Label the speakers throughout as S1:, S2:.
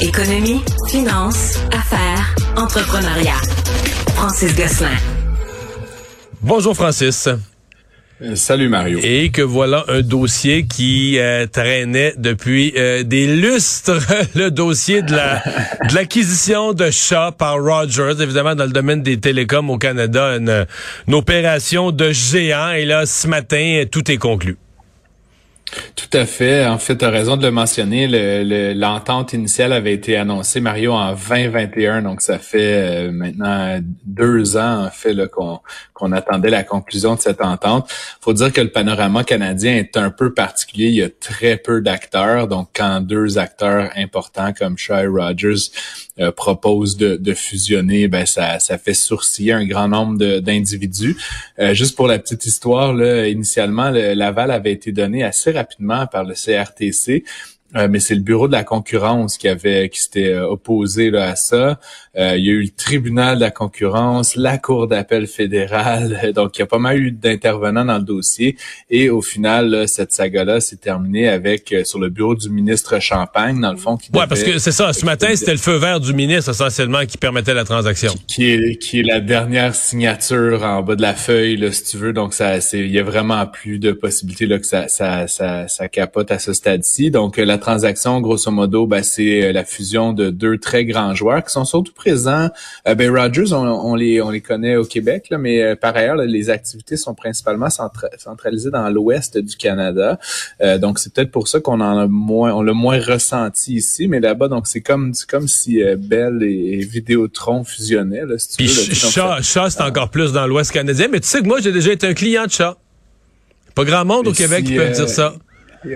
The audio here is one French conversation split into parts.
S1: Économie, finance, affaires, entrepreneuriat. Francis Gosselin.
S2: Bonjour Francis.
S3: Euh, salut Mario.
S2: Et que voilà un dossier qui euh, traînait depuis euh, des lustres, le dossier de la de l'acquisition de Shaw par Rogers, évidemment dans le domaine des télécoms au Canada, une, une opération de géant. Et là, ce matin, tout est conclu.
S3: Tout à fait. En fait, tu as raison de le mentionner. L'entente initiale avait été annoncée, Mario, en 2021. Donc, ça fait euh, maintenant deux ans, en fait, qu'on attendait la conclusion de cette entente. faut dire que le panorama canadien est un peu particulier. Il y a très peu d'acteurs. Donc, quand deux acteurs importants comme Shaw Rogers euh, proposent de, fusionner, ben ça, ça fait sourciller un grand nombre d'individus. Euh, juste pour la petite histoire, là, initialement, l'aval avait été donné assez rapidement par le CRTC. Euh, mais c'est le bureau de la concurrence qui avait qui s'était euh, opposé là, à ça. Euh, il y a eu le tribunal de la concurrence, la cour d'appel fédérale. Donc il y a pas mal eu d'intervenants dans le dossier et au final cette saga-là s'est terminée avec sur le bureau du ministre Champagne dans le fond.
S2: Qui ouais, parce que c'est ça. Ce matin c'était le feu vert du ministre essentiellement qui permettait la transaction.
S3: Qui, est qui est la dernière signature en bas de la feuille là, si tu veux. Donc ça c'est il y a vraiment plus de possibilités là que ça ça ça, ça capote à ce stade-ci. Donc la transaction, grosso modo, ben, c'est euh, la fusion de deux très grands joueurs qui sont surtout présents. Euh, ben, Rogers, on, les, on les connaît au Québec, là, mais euh, par ailleurs, les activités sont principalement centralisées dans l'ouest du Canada. donc, c'est peut-être pour ça qu'on en a moins, on l'a moins ressenti ici, mais là-bas, donc c'est comme, comme si Bell et, Vidéotron fusionnaient. Là,
S2: si tu Puis Chat, c'est encore plus dans l'ouest canadien, mais tu sais que moi, j'ai déjà été un client de Chat. Pas grand monde au Québec qui peut dire ça.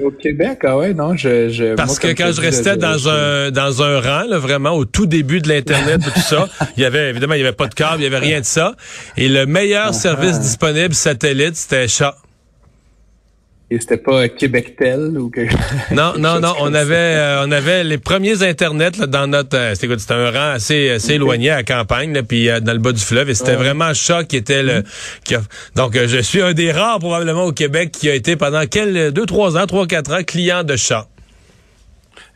S3: Au Québec, ah ouais, non, je... je
S2: Parce que quand je restais dans un dans un rang, là, vraiment, au tout début de l'Internet, tout ça, il y avait, évidemment, il y avait pas de câble, il y avait rien de ça. Et le meilleur ah, service ah. disponible satellite, c'était chat
S3: c'était pas Québectel ou que
S2: Non, non, non, on avait euh, on avait les premiers internets là, dans notre euh, c'était c'était un rang assez assez éloigné à la campagne là, puis euh, dans le bas du fleuve et c'était vraiment chat qui était le qui donc je suis un des rares probablement au Québec qui a été pendant quel deux trois ans, trois quatre ans client de chat.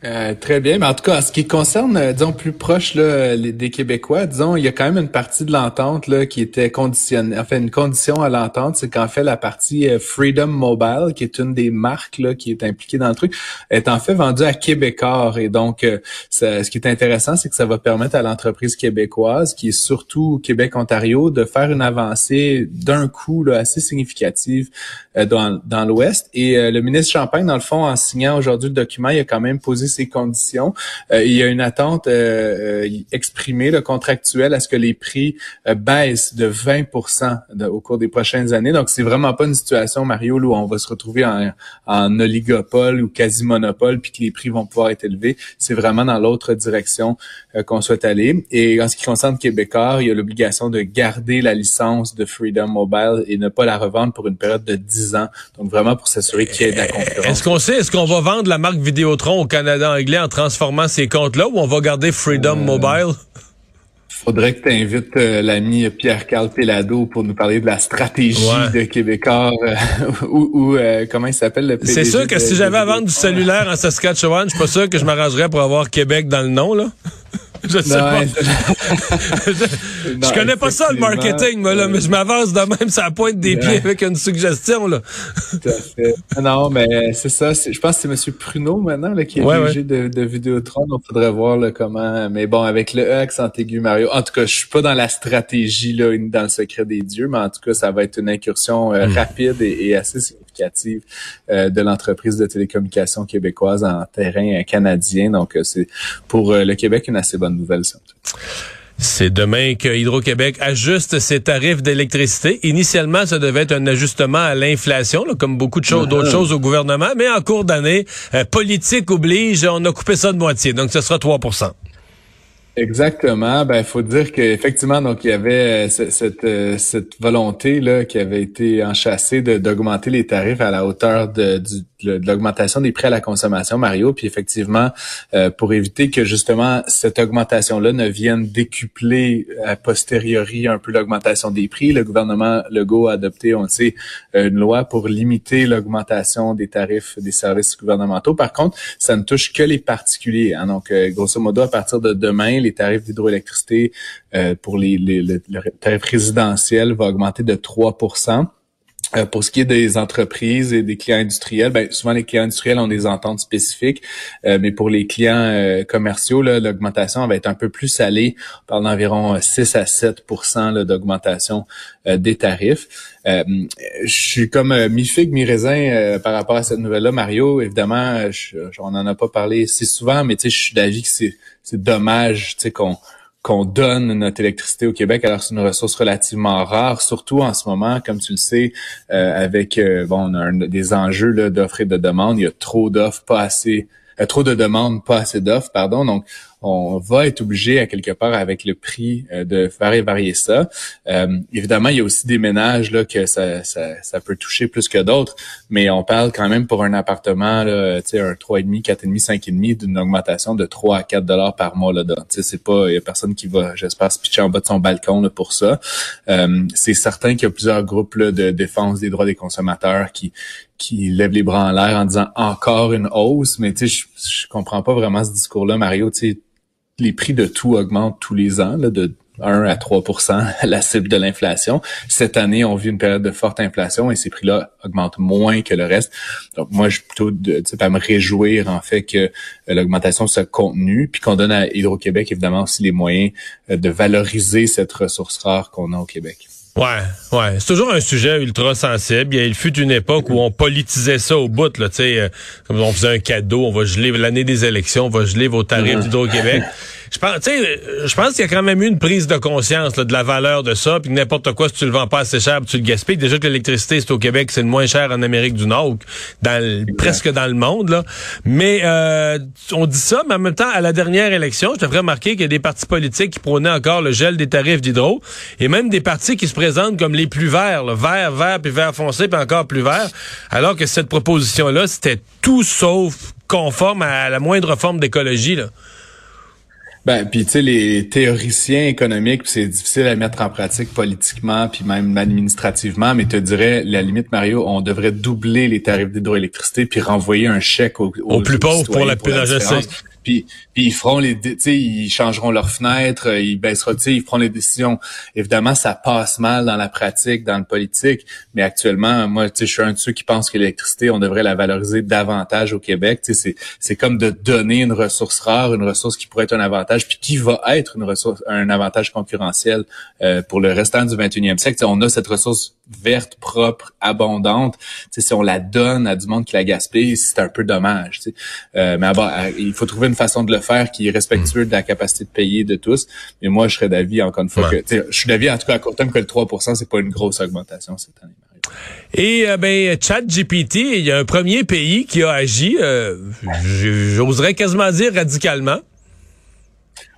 S3: Euh, très bien, mais en tout cas, en ce qui concerne, euh, disons, plus proche là, des Québécois, disons, il y a quand même une partie de l'entente là qui était conditionnée. Enfin, une condition à l'entente, c'est qu'en fait, la partie euh, Freedom Mobile, qui est une des marques là qui est impliquée dans le truc, est en fait vendue à Québécois. Et donc, ce qui est intéressant, c'est que ça va permettre à l'entreprise québécoise, qui est surtout Québec-Ontario, de faire une avancée d'un coup là, assez significative dans, dans l'Ouest. Et le ministre Champagne, dans le fond, en signant aujourd'hui le document, il a quand même posé ces conditions. Euh, il y a une attente euh, euh, exprimée, le contractuel, à ce que les prix baissent de 20 au cours des prochaines années. Donc, c'est vraiment pas une situation, Mario, où on va se retrouver en, en oligopole ou quasi-monopole, puis que les prix vont pouvoir être élevés. C'est vraiment dans l'autre direction qu'on souhaite aller. Et en ce qui concerne Québécois, il y a l'obligation de garder la licence de Freedom Mobile et ne pas la revendre pour une période de 10 ans. Donc, vraiment pour s'assurer qu'il y ait de la concurrence.
S2: Est-ce qu'on sait, est-ce qu'on va vendre la marque Vidéotron au Canada? Anglais en transformant ces comptes-là ou on va garder Freedom euh, Mobile?
S3: Faudrait que tu invites euh, l'ami Pierre-Carl Pelado pour nous parler de la stratégie de Québécois euh, ou, comment il s'appelle le
S2: C'est sûr que si j'avais à vendre du cellulaire en Saskatchewan, je suis pas sûr que je m'arrangerais pour avoir Québec dans le nom là. je sais pas. je, connais pas ça, le marketing, moi, là, mais je m'avance de même, ça pointe des pieds avec une suggestion, là.
S3: Tout à fait. Non, mais c'est ça. Je pense que c'est M. Pruneau, maintenant, là, qui est ouais, de, de Vidéotron. On faudrait voir, là, comment, mais bon, avec le E accent aigu, Mario. En tout cas, je suis pas dans la stratégie, là, dans le secret des dieux, mais en tout cas, ça va être une incursion euh, hmm. rapide et, et assez significative euh, de l'entreprise de télécommunications québécoise en terrain canadien. Donc, euh, c'est pour le Québec une assez bonne nouvelle.
S2: C'est demain que Hydro-Québec ajuste ses tarifs d'électricité. Initialement, ça devait être un ajustement à l'inflation, comme beaucoup de choses, d'autres choses au gouvernement, mais en cours d'année, euh, politique oblige, on a coupé ça de moitié, donc ce sera 3
S3: Exactement. Ben, faut dire qu'effectivement, donc il y avait euh, cette, euh, cette, volonté là qui avait été enchâssée d'augmenter les tarifs à la hauteur de, de, l'augmentation des prix à la consommation, Mario. Puis effectivement, euh, pour éviter que justement cette augmentation-là ne vienne décupler a posteriori un peu l'augmentation des prix, le gouvernement Legault a adopté, on le sait, une loi pour limiter l'augmentation des tarifs des services gouvernementaux. Par contre, ça ne touche que les particuliers. Hein. Donc, grosso modo, à partir de demain, les tarifs d'hydroélectricité euh, pour les, les, le, tarif résidentiel va augmenter de 3 euh, pour ce qui est des entreprises et des clients industriels, ben, souvent les clients industriels ont des ententes spécifiques, euh, mais pour les clients commerciaux, l'augmentation va être un peu plus salée. On parle d'environ 6 à 7% d'augmentation des tarifs. je suis comme mi-figue, mi-raisin par rapport à cette nouvelle-là. Mario, évidemment, on n'en a pas parlé si souvent, mais je suis d'avis que c'est dommage, qu'on qu'on donne notre électricité au Québec alors c'est une ressource relativement rare, surtout en ce moment, comme tu le sais, euh, avec euh, bon, on a des enjeux d'offres et de demande. Il y a trop d'offres, pas assez, euh, trop de demandes, pas assez d'offres, pardon. Donc on va être obligé à quelque part avec le prix euh, de faire varier ça. Euh, évidemment, il y a aussi des ménages là que ça, ça, ça peut toucher plus que d'autres, mais on parle quand même pour un appartement là, un 3,5, 4,5, 5,5 d'une augmentation de 3 à 4 dollars par mois sais, c'est pas il y a personne qui va j'espère se pitcher en bas de son balcon là, pour ça. Euh, c'est certain qu'il y a plusieurs groupes là, de défense des droits des consommateurs qui qui lèvent les bras en l'air en disant encore une hausse, mais tu sais, je, je comprends pas vraiment ce discours-là, Mario. Tu sais, les prix de tout augmentent tous les ans, là, de 1 à 3% la cible de l'inflation. Cette année, on vit une période de forte inflation et ces prix-là augmentent moins que le reste. Donc, moi, je suis plutôt de, à me réjouir, en fait, que euh, l'augmentation soit contenue, puis qu'on donne à Hydro-Québec, évidemment, aussi les moyens euh, de valoriser cette ressource rare qu'on a au Québec.
S2: Ouais, ouais. C'est toujours un sujet ultra sensible. Il fut une époque où on politisait ça au bout, là, tu sais, euh, comme on faisait un cadeau, on va geler l'année des élections, on va geler vos tarifs d'Hydro-Québec. Je pense, je pense qu'il y a quand même eu une prise de conscience de la valeur de ça, puis n'importe quoi, si tu le vends pas assez cher, tu le gaspilles. Déjà que l'électricité, c'est au Québec, c'est le moins cher en Amérique du Nord, dans presque dans le monde. Là. Mais euh, on dit ça, mais en même temps, à la dernière élection, je devrais remarquer qu'il y a des partis politiques qui prônaient encore le gel des tarifs d'hydro, et même des partis qui se présentent comme les plus verts, là, vert, vert, puis vert foncé, puis encore plus vert, alors que cette proposition-là, c'était tout sauf conforme à la moindre forme d'écologie. là.
S3: Ben, puis tu sais, les théoriciens économiques, c'est difficile à mettre en pratique politiquement, puis même administrativement, mais te dirais, la limite, Mario, on devrait doubler les tarifs d'hydroélectricité puis renvoyer un chèque aux,
S2: aux, plus pauvres pour la, pour la
S3: puis, puis ils feront les, ils changeront leurs fenêtres, euh, ils baisseront, ils feront les décisions. Évidemment, ça passe mal dans la pratique, dans le politique, mais actuellement, moi, je suis un de ceux qui pensent que l'électricité, on devrait la valoriser davantage au Québec. C'est, c'est comme de donner une ressource rare, une ressource qui pourrait être un avantage, puis qui va être une ressource, un avantage concurrentiel euh, pour le restant du 21e siècle. On a cette ressource verte, propre, abondante. Tu sais, si on la donne à du monde qui la gaspille, c'est un peu dommage. Euh, mais il faut trouver une façon de le faire qui est respectueux de la capacité de payer de tous. Mais moi, je serais d'avis, encore une fois, que je suis d'avis, en tout cas, à court terme, que le 3% c'est pas une grosse augmentation cette année.
S2: Et euh, ben ChatGPT, il y a un premier pays qui a agi, euh, j'oserais quasiment dire radicalement.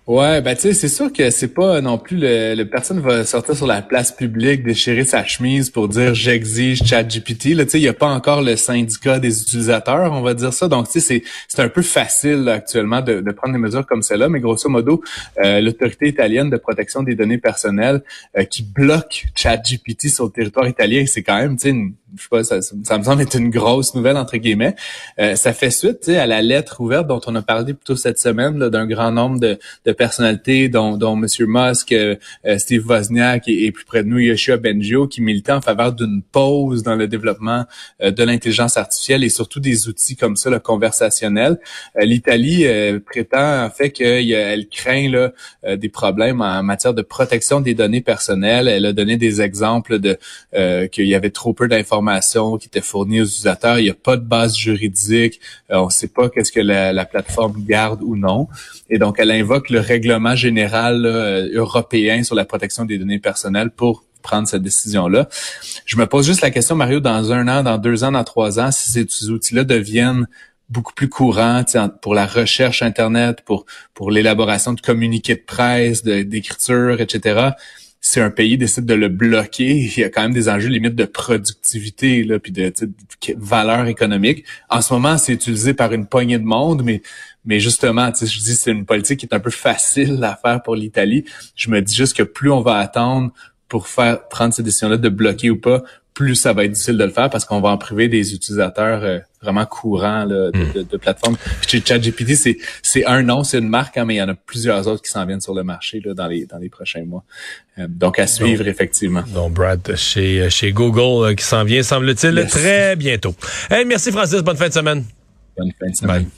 S3: Ouais, ben tu sais, c'est sûr que c'est pas non plus le, le, personne va sortir sur la place publique, déchirer sa chemise pour dire j'exige ChatGPT. Là, tu sais, il y a pas encore le syndicat des utilisateurs, on va dire ça. Donc, tu sais, c'est un peu facile actuellement de, de, prendre des mesures comme celle-là, mais grosso modo, euh, l'autorité italienne de protection des données personnelles euh, qui bloque ChatGPT sur le territoire italien, c'est quand même, tu sais, je sais pas, ça, ça, me semble être une grosse nouvelle entre guillemets. Euh, ça fait suite, à la lettre ouverte dont on a parlé plutôt cette semaine d'un grand nombre de, de personnalités, dont, dont M. Musk, euh, euh, Steve Wozniak et, plus près de nous, Yoshua Bengio, qui militaient en faveur d'une pause dans le développement euh, de l'intelligence artificielle et surtout des outils comme ça, le conversationnel. L'Italie prétend en fait qu'elle craint là, des problèmes en matière de protection des données personnelles. Elle a donné des exemples de qu'il y avait trop peu d'informations qui étaient fournies aux utilisateurs. Il n'y a pas de base juridique. on ne sait pas qu'est-ce que la, la plateforme garde ou non. Et donc, elle invoque le règlement général euh, européen sur la protection des données personnelles pour prendre cette décision-là. Je me pose juste la question, Mario, dans un an, dans deux ans, dans trois ans, si ces outils-là deviennent beaucoup plus courant pour la recherche Internet, pour, pour l'élaboration de communiqués de presse, d'écriture, etc. Si un pays décide de le bloquer, il y a quand même des enjeux limites de productivité, là, puis de, de, valeur économique. En ce moment, c'est utilisé par une poignée de monde, mais mais justement, je dis c'est une politique qui est un peu facile à faire pour l'Italie. Je me dis juste que plus on va attendre pour faire prendre ces décisions-là de bloquer ou pas, plus ça va être difficile de le faire parce qu'on va en priver des utilisateurs euh, vraiment courants là, de, hmm. de, plateformes. Chez ChatGPT, c'est c'est un nom, c'est une marque, hein, mais il y en a plusieurs autres qui s'en viennent sur le marché là, dans les dans les prochains mois. Euh, donc à suivre effectivement.
S2: Donc Brad chez chez Google euh, qui s'en vient semble-t-il très bientôt. Hey, merci Francis, bonne fin de semaine.
S3: Bonne fin de semaine.